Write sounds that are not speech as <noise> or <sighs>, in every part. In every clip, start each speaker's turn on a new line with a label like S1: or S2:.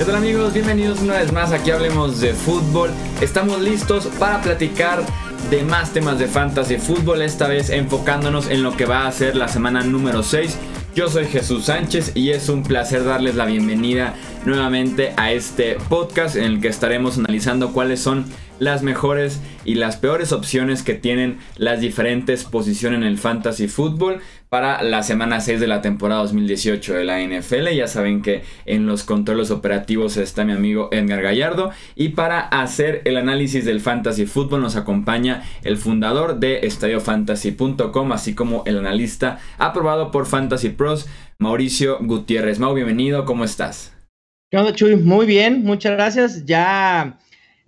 S1: ¿Qué tal amigos? Bienvenidos una vez más aquí Hablemos de Fútbol. Estamos listos para platicar de más temas de fantasy fútbol, esta vez enfocándonos en lo que va a ser la semana número 6. Yo soy Jesús Sánchez y es un placer darles la bienvenida nuevamente a este podcast en el que estaremos analizando cuáles son las mejores y las peores opciones que tienen las diferentes posiciones en el fantasy fútbol para la semana 6 de la temporada 2018 de la NFL. Ya saben que en los controles operativos está mi amigo Edgar Gallardo. Y para hacer el análisis del fantasy fútbol nos acompaña el fundador de estadiofantasy.com, así como el analista aprobado por Fantasy Pros, Mauricio Gutiérrez. Mau, bienvenido, ¿cómo estás?
S2: ¿Qué onda, Chuy? Muy bien, muchas gracias. Ya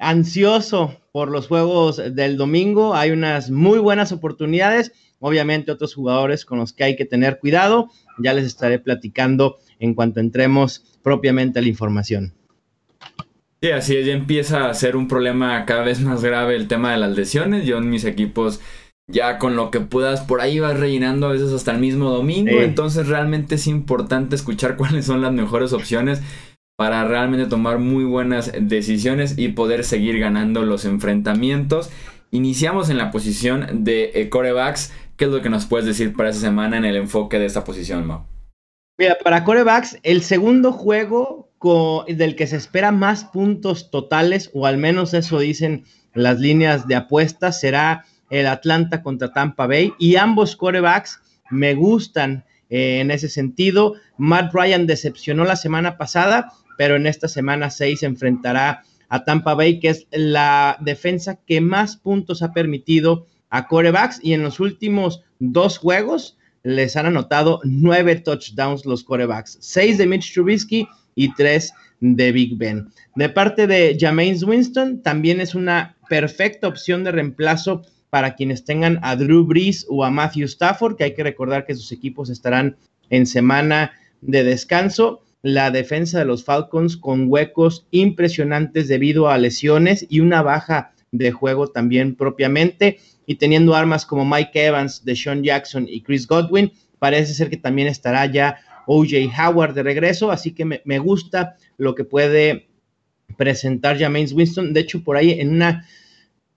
S2: ansioso por los juegos del domingo. Hay unas muy buenas oportunidades. Obviamente otros jugadores con los que hay que tener cuidado. Ya les estaré platicando en cuanto entremos propiamente a la información.
S1: Sí, así es, ya empieza a ser un problema cada vez más grave el tema de las lesiones. Yo en mis equipos ya con lo que puedas por ahí vas rellenando a veces hasta el mismo domingo. Entonces realmente es importante escuchar <laughs> cuáles son las mejores opciones para realmente tomar muy buenas decisiones y poder seguir ganando los enfrentamientos. Iniciamos en la posición de eh, corebacks. ¿Qué es lo que nos puedes decir para esa semana en el enfoque de esta posición, Mau?
S2: Mira, para corebacks, el segundo juego del que se espera más puntos totales, o al menos eso dicen las líneas de apuestas, será el Atlanta contra Tampa Bay. Y ambos corebacks me gustan eh, en ese sentido. Matt Ryan decepcionó la semana pasada pero en esta semana 6 se enfrentará a Tampa Bay, que es la defensa que más puntos ha permitido a corebacks. Y en los últimos dos juegos les han anotado nueve touchdowns los corebacks, seis de Mitch Trubisky y tres de Big Ben. De parte de Jameis Winston, también es una perfecta opción de reemplazo para quienes tengan a Drew Brees o a Matthew Stafford, que hay que recordar que sus equipos estarán en semana de descanso la defensa de los Falcons con huecos impresionantes debido a lesiones y una baja de juego también propiamente y teniendo armas como Mike Evans, Deshaun Jackson y Chris Godwin, parece ser que también estará ya OJ Howard de regreso, así que me, gusta lo que puede presentar James Winston. De hecho, por ahí en una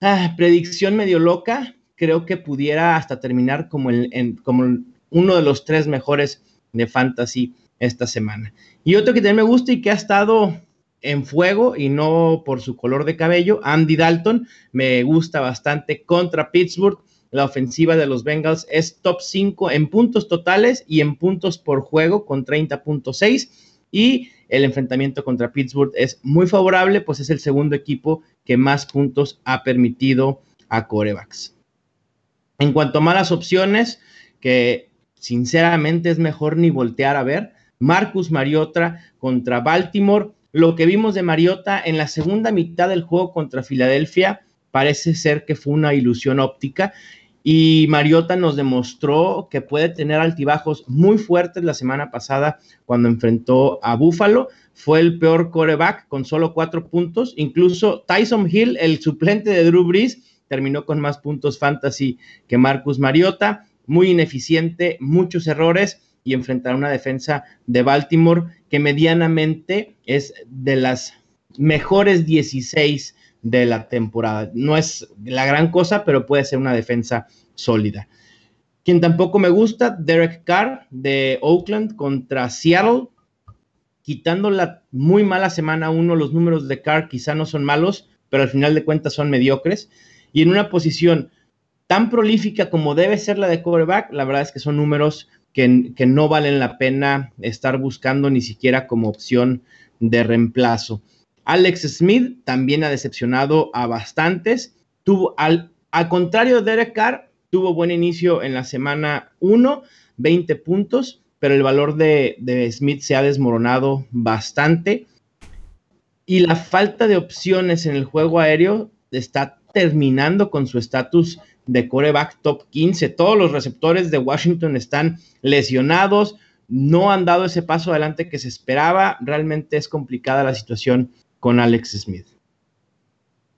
S2: ah, predicción medio loca, creo que pudiera hasta terminar como, el, como uno de los tres mejores de fantasy esta semana. Y otro que también me gusta y que ha estado en fuego y no por su color de cabello, Andy Dalton, me gusta bastante contra Pittsburgh. La ofensiva de los Bengals es top 5 en puntos totales y en puntos por juego con 30.6 y el enfrentamiento contra Pittsburgh es muy favorable, pues es el segundo equipo que más puntos ha permitido a corebacks. En cuanto a malas opciones, que sinceramente es mejor ni voltear a ver, Marcus Mariota contra Baltimore. Lo que vimos de Mariota en la segunda mitad del juego contra Filadelfia parece ser que fue una ilusión óptica y Mariota nos demostró que puede tener altibajos muy fuertes la semana pasada cuando enfrentó a Buffalo. Fue el peor coreback con solo cuatro puntos. Incluso Tyson Hill, el suplente de Drew Brees, terminó con más puntos fantasy que Marcus Mariota. Muy ineficiente, muchos errores y enfrentar una defensa de Baltimore que medianamente es de las mejores 16 de la temporada. No es la gran cosa, pero puede ser una defensa sólida. Quien tampoco me gusta, Derek Carr de Oakland contra Seattle. Quitando la muy mala semana uno, los números de Carr quizá no son malos, pero al final de cuentas son mediocres. Y en una posición tan prolífica como debe ser la de quarterback, la verdad es que son números que, no valen la pena estar buscando ni siquiera como opción de reemplazo. Alex Smith también ha decepcionado a bastantes. Tuvo, al, al contrario de Derek Carr, tuvo buen inicio en la semana 1, 20 puntos, pero el valor de, de Smith se ha desmoronado bastante. Y la falta de opciones en el juego aéreo está terminando con su estatus de coreback top 15. Todos los receptores de Washington están lesionados, no han dado ese paso adelante que se esperaba. Realmente es complicada la situación con Alex Smith.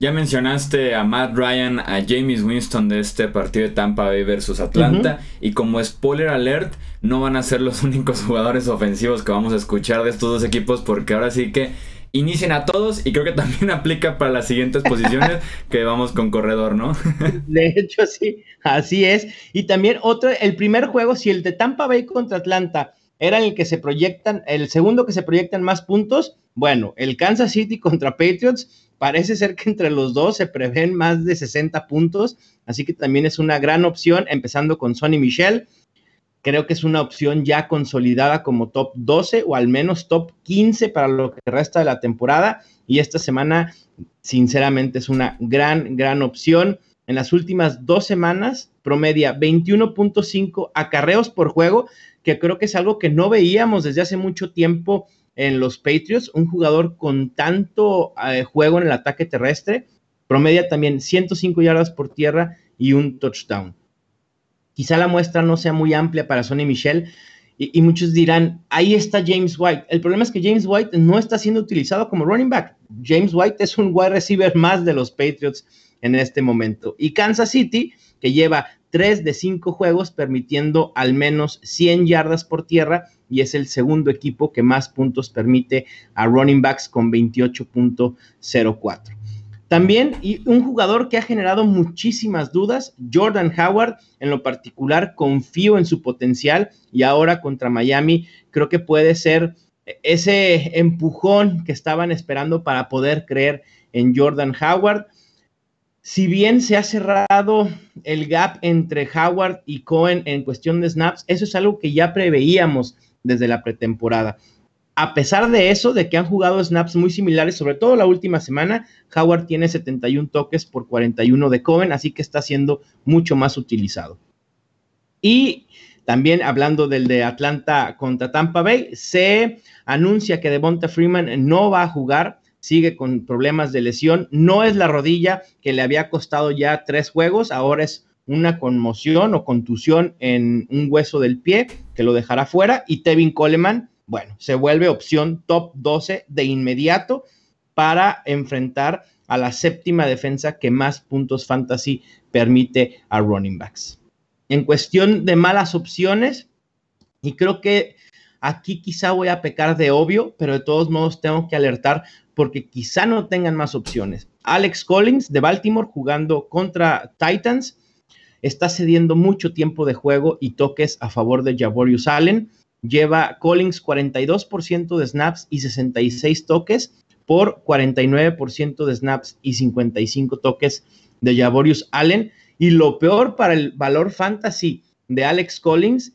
S1: Ya mencionaste a Matt Ryan, a James Winston de este partido de Tampa Bay versus Atlanta. Y como spoiler alert, no van a ser los <laughs> únicos jugadores ofensivos que vamos a escuchar de estos dos equipos porque ahora sí que inicien a todos y creo que también <laughs> aplica para las siguientes posiciones <laughs> que vamos con corredor, ¿no? <laughs>
S2: de hecho, sí, así es. Y también otro, el primer juego, si el de Tampa Bay contra Atlanta era el que se proyectan, el segundo que se proyectan más puntos, bueno, el Kansas City contra Patriots, parece ser que entre los dos se prevén más de 60 puntos, así que también es una gran opción, empezando con Sonny Michel. Creo que es una opción ya consolidada como top 12 o al menos top 15 para lo que resta de la temporada. Y esta semana, sinceramente, es una gran, gran opción. En las últimas dos semanas, promedia 21.5 acarreos por juego, que creo que es algo que no veíamos desde hace mucho tiempo en los Patriots. Un jugador con tanto eh, juego en el ataque terrestre, promedia también 105 yardas por tierra y un touchdown. Quizá la muestra no sea muy amplia para Sonny Michel. Y, muchos dirán, ahí está James White. El problema es que James White no está siendo utilizado como running back. James White es un wide receiver más de los Patriots en este momento. Y Kansas City, que lleva tres de cinco juegos permitiendo al menos 100 yardas por tierra y es el segundo equipo que más puntos permite a running backs con 28.04. También y un jugador que ha generado muchísimas dudas, Jordan Howard, en lo particular confío en su potencial y ahora contra Miami creo que puede ser ese empujón que estaban esperando para poder creer en Jordan Howard. Si bien se ha cerrado el gap entre Howard y Cohen en cuestión de snaps, eso es algo que ya preveíamos desde la pretemporada a pesar de eso, de que han jugado snaps muy similares, sobre todo la última semana, Howard tiene 71 toques por 41 de Cohen, así que está siendo mucho más utilizado. Y también hablando del de Atlanta contra Tampa Bay, se anuncia que Devonta Freeman no va a jugar, sigue con problemas de lesión, no es la rodilla que le había costado ya tres juegos, ahora es una conmoción o contusión en un hueso del pie que lo dejará fuera y Tevin Coleman bueno, se vuelve opción top 12 de inmediato para enfrentar a la séptima defensa que más puntos fantasy permite a running backs. En cuestión de malas opciones, y creo que aquí quizá voy a pecar de obvio, pero de todos modos tengo que alertar porque quizá no tengan más opciones. Alex Collins de Baltimore jugando contra Titans está cediendo mucho tiempo de juego y toques a favor de Javorius Allen lleva Collins 42% de snaps y 66 toques por 49% de snaps y 55 toques de Javorius Allen. Y lo peor para el valor fantasy de Alex Collins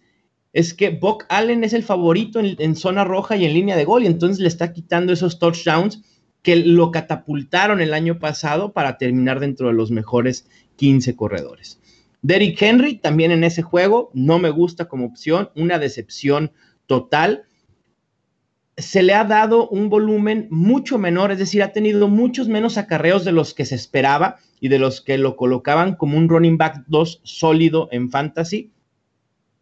S2: es que Buck Allen es el favorito en, en, zona roja y en línea de gol y entonces le está quitando esos touchdowns que lo catapultaron el año pasado para terminar dentro de los mejores 15 corredores. Derrick Henry también en ese juego no me gusta como opción, una decepción total. Se le ha dado un volumen mucho menor, es decir, ha tenido muchos menos acarreos de los que se esperaba y de los que lo colocaban como un running back 2 sólido en fantasy.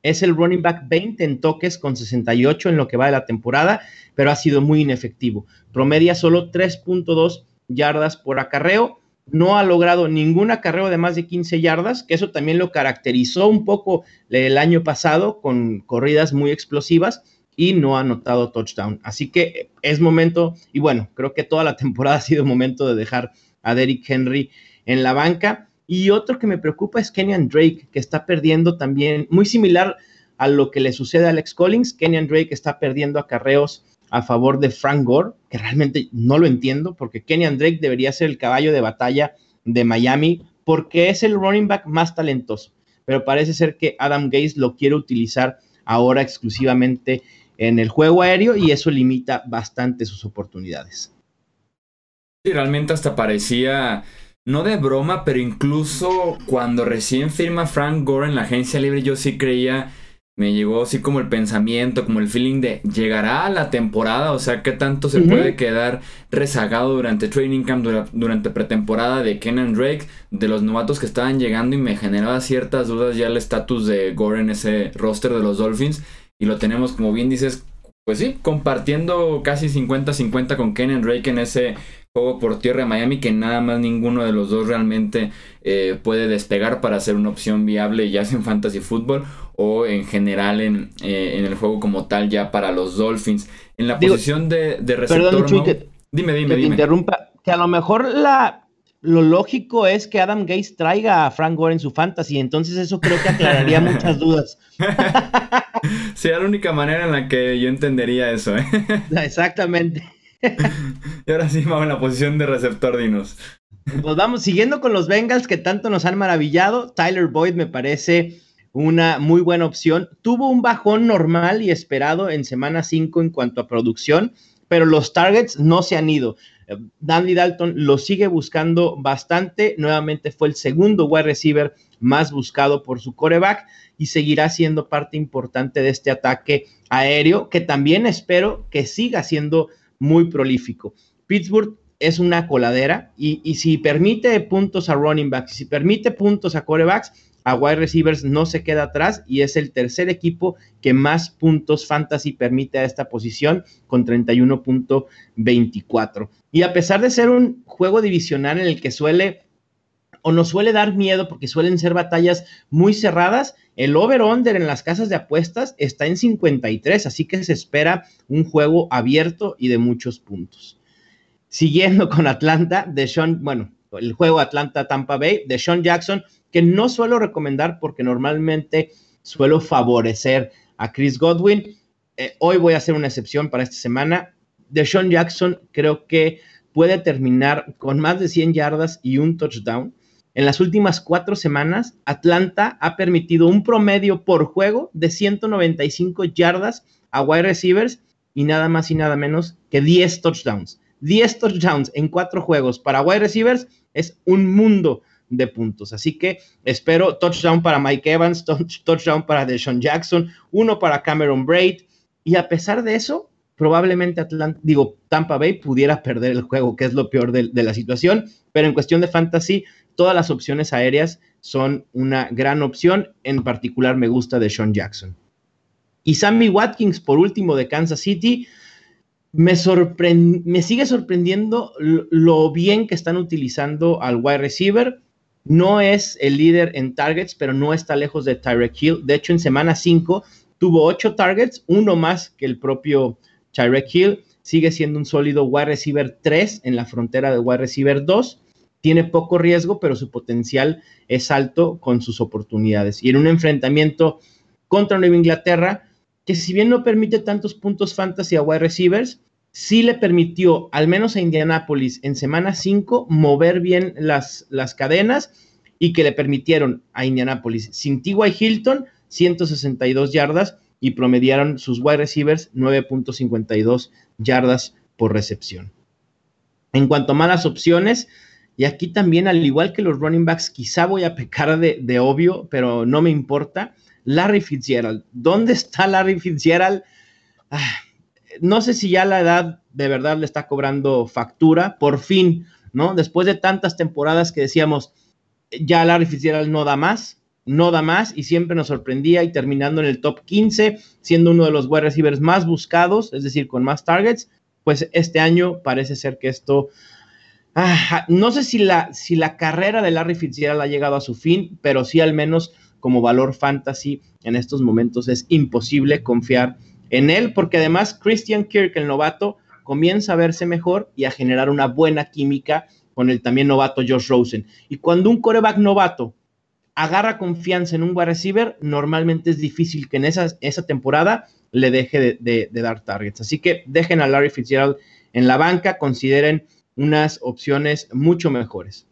S2: Es el running back 20 en toques con 68 en lo que va de la temporada, pero ha sido muy inefectivo. Promedia solo 3.2 yardas por acarreo no ha logrado ningún acarreo de más de 15 yardas, que eso también lo caracterizó un poco el año pasado con corridas muy explosivas y no ha anotado touchdown. Así que es momento, y bueno, creo que toda la <laughs> temporada ha sido momento de dejar a Derrick Henry en la banca. Y otro que me preocupa es Kenyan Drake, que está perdiendo también, muy similar a lo que le sucede a Alex Collins. Kenyan Drake está perdiendo acarreos a favor de Frank Gore, que realmente no lo entiendo, porque Kenyan Drake debería ser el caballo de batalla de Miami, porque es el running back más talentoso. Pero parece ser que Adam Gaze lo quiere utilizar ahora exclusivamente en el juego aéreo y eso limita bastante sus oportunidades.
S1: Realmente hasta parecía, no de broma, pero incluso cuando recién firma Frank Gore en la agencia libre, yo sí creía me llegó así como el pensamiento, como el feeling de llegará a la temporada, o sea, qué tanto se puede quedar rezagado durante training camp, durante pretemporada de Kenan Drake, de los novatos que estaban llegando y me generaba ciertas dudas ya el estatus de Gore en ese roster de los Dolphins. Y lo tenemos como bien dices, pues sí, compartiendo casi 50-50 con Kenan Drake en ese juego por tierra de Miami que nada más ninguno de los dos realmente eh, puede despegar para ser una opción viable ya sea en fantasy fútbol o en general en, eh, en, el juego como tal ya para los Dolphins. En la posición de, de receptor...
S2: Perdón,
S1: Dime, dime,
S2: que
S1: dime.
S2: Te interrumpa, que a lo mejor la, lo lógico es que Adam Gates traiga a Frank Gore en su fantasy, entonces eso creo que aclararía <laughs> muchas dudas. <laughs>
S1: Sería la única manera en la que yo entendería eso, ¿eh? <laughs>
S2: Exactamente. <laughs>
S1: y ahora sí, vamos en la posición de receptor, dinos.
S2: Pues vamos, siguiendo con los Bengals que tanto nos han maravillado, Tyler Boyd me parece una muy buena opción. Tuvo un bajón normal y esperado en semana 5 en cuanto a producción, pero los targets no se han ido. Danny Dalton lo sigue buscando bastante. Nuevamente fue el segundo wide receiver más buscado por su coreback y seguirá siendo parte importante de este ataque aéreo que también espero que siga siendo muy prolífico. Pittsburgh es una coladera y, y si permite puntos a running backs, si permite puntos a corebacks, a wide receivers no se queda atrás y es el tercer equipo que más puntos fantasy permite a esta posición con 31.24. Y a pesar de ser un juego divisional en el que suele o nos suele dar miedo porque suelen ser batallas muy cerradas, el over-under en las casas de apuestas está en 53, así que se espera un juego abierto y de muchos puntos. Siguiendo <laughs> con Atlanta, de Sean, bueno, el juego Atlanta-Tampa Bay, de Sean Jackson que no suelo recomendar porque normalmente suelo favorecer a Chris Godwin. Eh, hoy voy a hacer una excepción para esta semana. Deshaun Jackson creo que puede terminar con más de 100 yardas y un touchdown. En las últimas cuatro semanas, Atlanta ha permitido un promedio por juego de 195 yardas a wide receivers y nada más y nada menos que 10 touchdowns. 10 touchdowns en cuatro juegos para wide receivers es un mundo de puntos. Así que espero touchdown para Mike Evans, touchdown para Deshaun Jackson, uno para Cameron Braid. Y a pesar de eso, probablemente Atlanta, digo, Tampa Bay pudiera perder el juego, que es lo peor de, de la situación. Pero en cuestión de fantasy, todas las opciones aéreas son una gran opción. En particular, me gusta Deshaun Jackson. Y Sammy Watkins, por último, de Kansas City, me, me sigue sorprendiendo lo bien que están utilizando al wide receiver. No es el líder en targets, pero no está lejos de Tyreek Hill. De hecho, en semana 5 tuvo 8 targets, uno más que el propio Tyreek Hill. Sigue siendo un sólido wide receiver 3 en la frontera de wide receiver 2. Tiene poco riesgo, pero su potencial es alto con sus oportunidades. Y en un enfrentamiento contra Nueva Inglaterra, que si bien no permite tantos puntos fantasy a wide receivers, sí le permitió, al menos a Indianapolis, en semana 5, mover bien las, las cadenas y que le permitieron a Indianapolis, sin T.Y. Hilton, 162 yardas y promediaron sus wide receivers 9.52 yardas por recepción. En cuanto a malas opciones, y aquí también, al igual que los running backs, quizá voy a pecar de, de obvio, pero no me importa. Larry Fitzgerald. ¿Dónde está Larry Fitzgerald? Ah, no sé si ya la edad de verdad le está cobrando factura, por fin, ¿no? Después de tantas temporadas que decíamos, ya Larry Fitzgerald no da más, no da más y siempre nos sorprendía y terminando en el top 15, siendo uno de los wide receivers más buscados, es decir, con más targets, pues este año parece ser que esto... No sé si la, si la carrera de Larry Fitzgerald ha llegado a su fin, pero sí al menos como valor fantasy en estos momentos es imposible confiar en él, porque además Christian Kirk, el novato, comienza a verse mejor y a generar una buena química con el también novato Josh Rosen. Y cuando un coreback novato agarra confianza en un wide receiver, normalmente es difícil que en esa, esa temporada le deje de, de, de, dar targets. Así que dejen a Larry Fitzgerald en la banca, consideren unas opciones mucho mejores.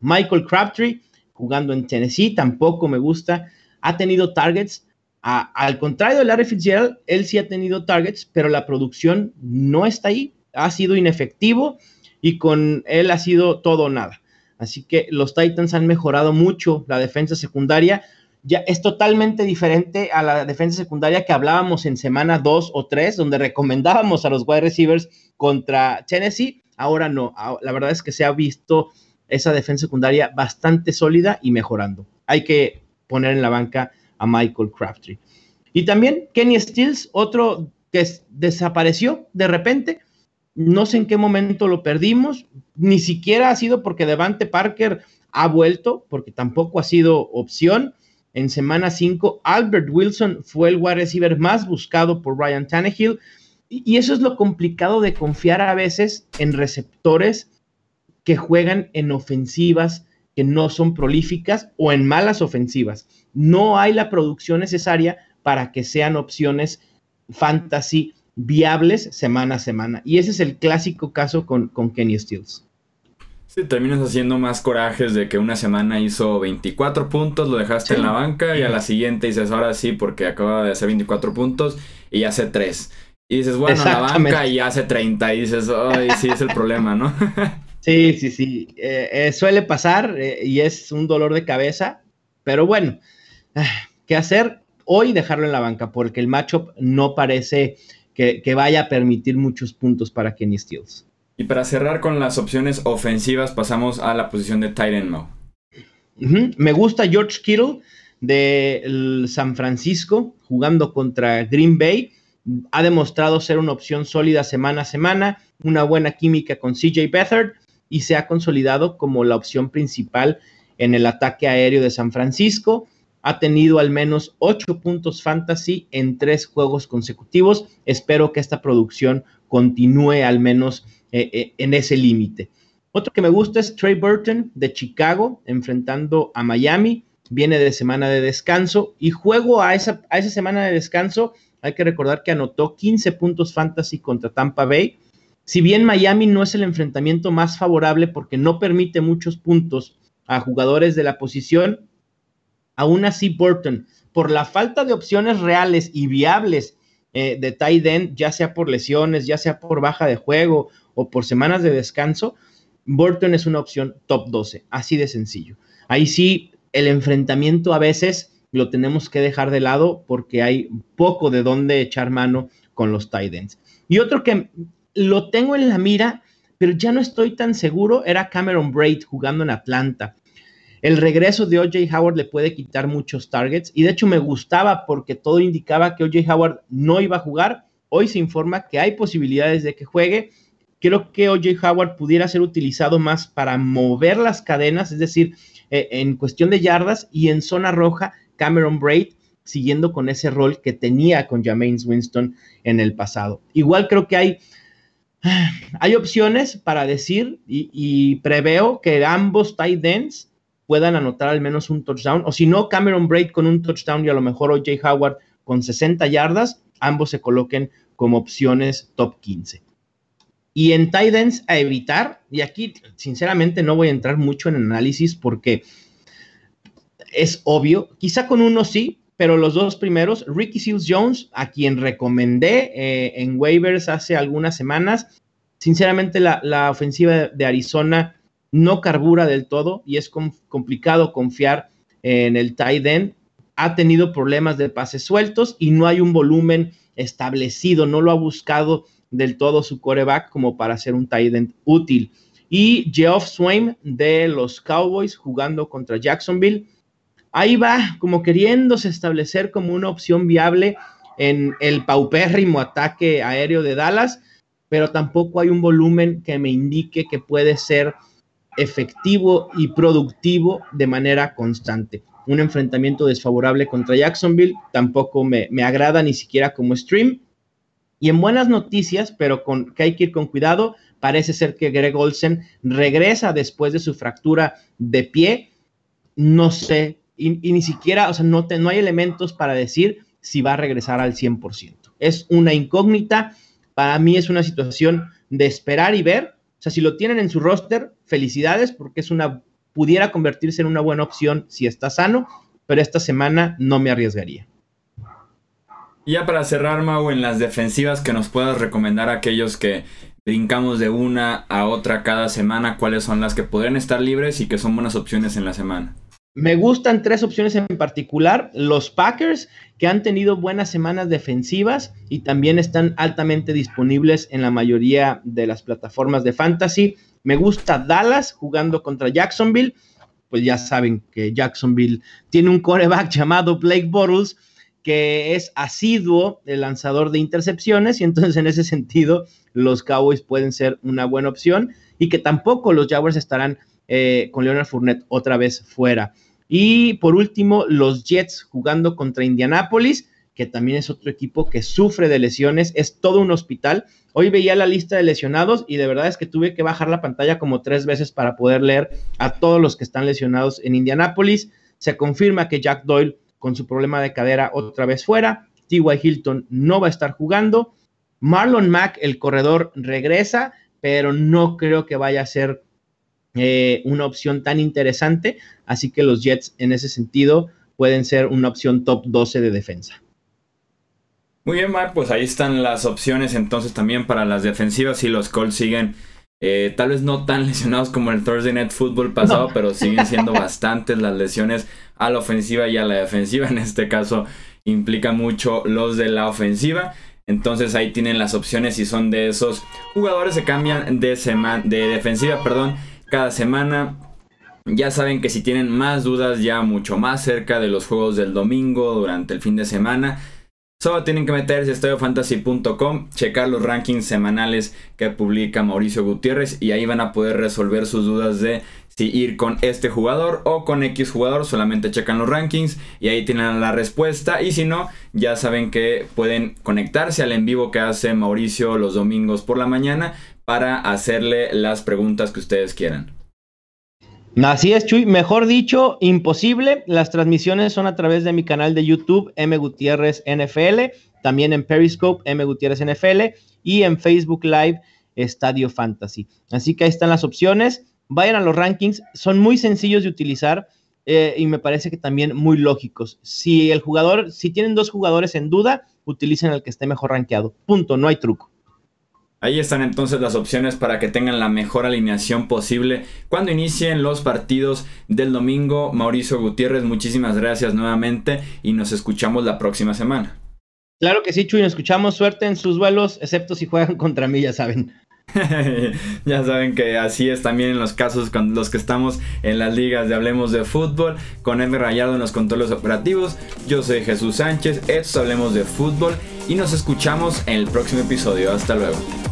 S2: Michael Crabtree, jugando en Tennessee, tampoco me gusta. Ha tenido targets, al contrario de Larry Fitzgerald, él sí ha tenido targets, pero la producción no está ahí, ha sido inefectivo y con él ha sido todo o nada. Así que los Titans han mejorado mucho la defensa secundaria. Ya es totalmente diferente a la defensa secundaria que hablábamos en semana 2 o 3, donde recomendábamos a los wide receivers contra Tennessee. Ahora no, la verdad es que se ha visto esa defensa secundaria bastante sólida y mejorando. Hay que poner en la banca a Michael Crabtree. Y también Kenny Stills, otro que desapareció de repente. No sé en qué momento lo perdimos. Ni siquiera ha sido porque Devante Parker ha vuelto, porque tampoco ha sido opción. En semana 5, Albert Wilson fue el wide receiver más buscado por Ryan Tannehill. Y eso es lo complicado de confiar a veces en receptores que juegan en ofensivas que no son prolíficas o en malas ofensivas. No hay la producción necesaria para que sean opciones fantasy viables semana a semana. Y ese es el clásico caso con, con Kenny Stills.
S1: Sí, terminas haciendo más corajes de que una semana hizo 24 puntos, lo dejaste en la banca y a la siguiente dices, ahora sí, porque acaba de hacer 24 puntos y hace 3. Y dices, bueno, la banca y hace 30 y dices, ay, sí, es el problema, ¿no? <laughs>
S2: sí, sí, sí. Eh, eh, suele pasar eh, y es un dolor de cabeza, pero bueno, ¿qué hacer? Hoy dejarlo en la banca porque el matchup no parece que, vaya a permitir muchos puntos para Kenny Steels.
S1: Y para cerrar con las opciones ofensivas, pasamos a la posición de Tyron Mo.
S2: Me gusta George Kittle de San Francisco jugando contra Green Bay. Ha demostrado ser una opción sólida semana a semana, una buena química con CJ Beathard y se ha consolidado como la opción principal en el ataque aéreo de San Francisco ha tenido al menos 8 puntos fantasy en tres juegos consecutivos. Espero que esta producción continúe al menos eh, eh, en ese límite. Otro que me gusta es Trey Burton de Chicago, enfrentando a Miami. Viene de semana de descanso y juego a esa, a esa semana de descanso. Hay que recordar que anotó 15 puntos fantasy contra Tampa Bay. Si bien Miami no es el enfrentamiento más favorable porque no permite muchos puntos a jugadores de la posición, Aún así, Burton, por la falta de opciones reales y viables eh, de tight end, ya sea por lesiones, ya sea por baja de juego o por semanas de descanso, Burton es una opción top 12, así de sencillo. Ahí sí, el enfrentamiento a veces lo tenemos que dejar de lado porque hay poco de dónde echar mano con los tight ends. Y otro que lo tengo en la mira, pero ya no estoy tan seguro, era Cameron Braid jugando en Atlanta. El regreso de OJ Howard le puede quitar muchos targets y de hecho me gustaba porque todo indicaba que OJ Howard no iba a jugar. Hoy se informa que hay posibilidades de que juegue. Creo que OJ Howard pudiera ser utilizado más para mover las cadenas, es decir, eh, en cuestión de yardas y en zona roja, Cameron Braid siguiendo con ese rol que tenía con Jameis Winston en el pasado. Igual creo que hay, <sighs> hay opciones para decir y, y preveo que ambos tight ends puedan anotar al menos un touchdown, o si no, Cameron Braid con un touchdown y a lo mejor OJ Howard con 60 yardas, ambos se coloquen como opciones top 15. Y en tight ends a evitar, y aquí sinceramente no voy a entrar mucho en análisis porque es obvio, quizá con uno sí, pero los dos primeros, Ricky Seals Jones, a quien recomendé eh, en waivers hace algunas semanas, sinceramente la, la ofensiva de Arizona no carbura del todo y es complicado confiar en el tight end. Ha tenido problemas de pases sueltos y no hay un volumen establecido, no lo ha buscado del todo su coreback como para ser un tight end útil. Y Geoff Swain de los Cowboys jugando contra Jacksonville. Ahí va, como queriéndose establecer como una opción viable en el paupérrimo ataque aéreo de Dallas, pero tampoco hay un volumen que me indique que puede ser efectivo y productivo de manera constante. Un enfrentamiento desfavorable contra Jacksonville tampoco me, agrada ni siquiera como stream. Y en buenas noticias, pero con, que hay que ir con cuidado, parece ser que Greg Olsen regresa después de su fractura de pie. No sé, y, ni siquiera, o sea, no, no hay elementos para decir si va a regresar al 100%. Es una incógnita. Para mí es una situación de esperar y ver o sea, si lo tienen en su roster, felicidades porque es una pudiera convertirse en una buena opción si está sano, pero esta semana no me arriesgaría.
S1: Y ya para cerrar, Mau, en las defensivas que nos puedas recomendar a aquellos que brincamos de una a otra cada semana, cuáles son las que podrían estar libres y que son buenas opciones en la semana.
S2: Me gustan tres opciones en particular. Los Packers, que han tenido buenas semanas defensivas y también están altamente disponibles en la mayoría de las plataformas de fantasy. Me gusta Dallas jugando contra Jacksonville. Pues ya saben que Jacksonville tiene un coreback <laughs> llamado Blake Bortles, que es asiduo el lanzador de intercepciones y entonces en ese sentido los Cowboys pueden ser una buena opción y que tampoco los Jaguars estarán eh, con Leonard Fournette otra vez fuera. Y por último, los Jets jugando contra Indianapolis, que también es otro equipo que sufre de lesiones, es todo un hospital. Hoy veía la lista de lesionados y de verdad es que tuve que bajar la pantalla como tres veces para poder leer a todos los que están lesionados en Indianápolis. Se confirma que Jack Doyle con su problema de cadera otra vez fuera. T.Y. Hilton no va a estar jugando. Marlon Mack, el corredor, regresa, pero no creo que vaya a ser eh, una opción tan interesante. Así que los Jets en ese sentido pueden ser una opción top 12 de defensa.
S1: Muy bien, Mark, pues ahí están las opciones entonces también para las defensivas y los Colts siguen eh, tal vez no tan <laughs> lesionados como el Thursday Night Football pasado, pero siguen siendo <laughs> bastantes las lesiones a la ofensiva y a la defensiva. En este caso implica mucho los de la ofensiva. Entonces ahí tienen las opciones y son de esos jugadores se cambian de, de defensiva, perdón, cada semana. Ya saben que si tienen más dudas ya mucho más cerca de los juegos del domingo durante el fin de semana, Solo tienen que meterse a estadiofantasy.com, checar los rankings semanales que publica Mauricio Gutiérrez y ahí van a poder resolver sus dudas de si ir con este jugador o con X jugador. Solamente checan los rankings y ahí tienen la respuesta. Y si no, ya saben que pueden conectarse al en vivo que hace Mauricio los domingos por la mañana para hacerle las preguntas que ustedes quieran.
S2: Así es, Chuy. Mejor dicho, imposible. Las transmisiones son a través de mi canal de YouTube, M. Gutiérrez NFL, también en Periscope, M. Gutiérrez NFL, y en Facebook Live, Estadio Fantasy. Así que ahí están las opciones. Vayan a los rankings, son muy sencillos de utilizar eh, y me parece que también muy lógicos. Si el jugador, si tienen dos jugadores en duda, utilicen el que esté mejor rankeado. Punto, no hay truco.
S1: Ahí están entonces las opciones para que tengan la mejor alineación posible cuando inicien los partidos del domingo. Mauricio Gutiérrez, muchísimas gracias nuevamente y nos escuchamos la próxima semana.
S2: Claro que sí, Chuy, nos escuchamos. Suerte en sus vuelos, excepto si juegan <laughs> contra mí, ya saben. <laughs>
S1: ya saben que así es también en los casos con los que estamos en las ligas de Hablemos de Fútbol, con Edgar Rayado en los controles operativos. Yo soy Jesús Sánchez, esto Hablemos de Fútbol y nos escuchamos en el próximo episodio. Hasta luego.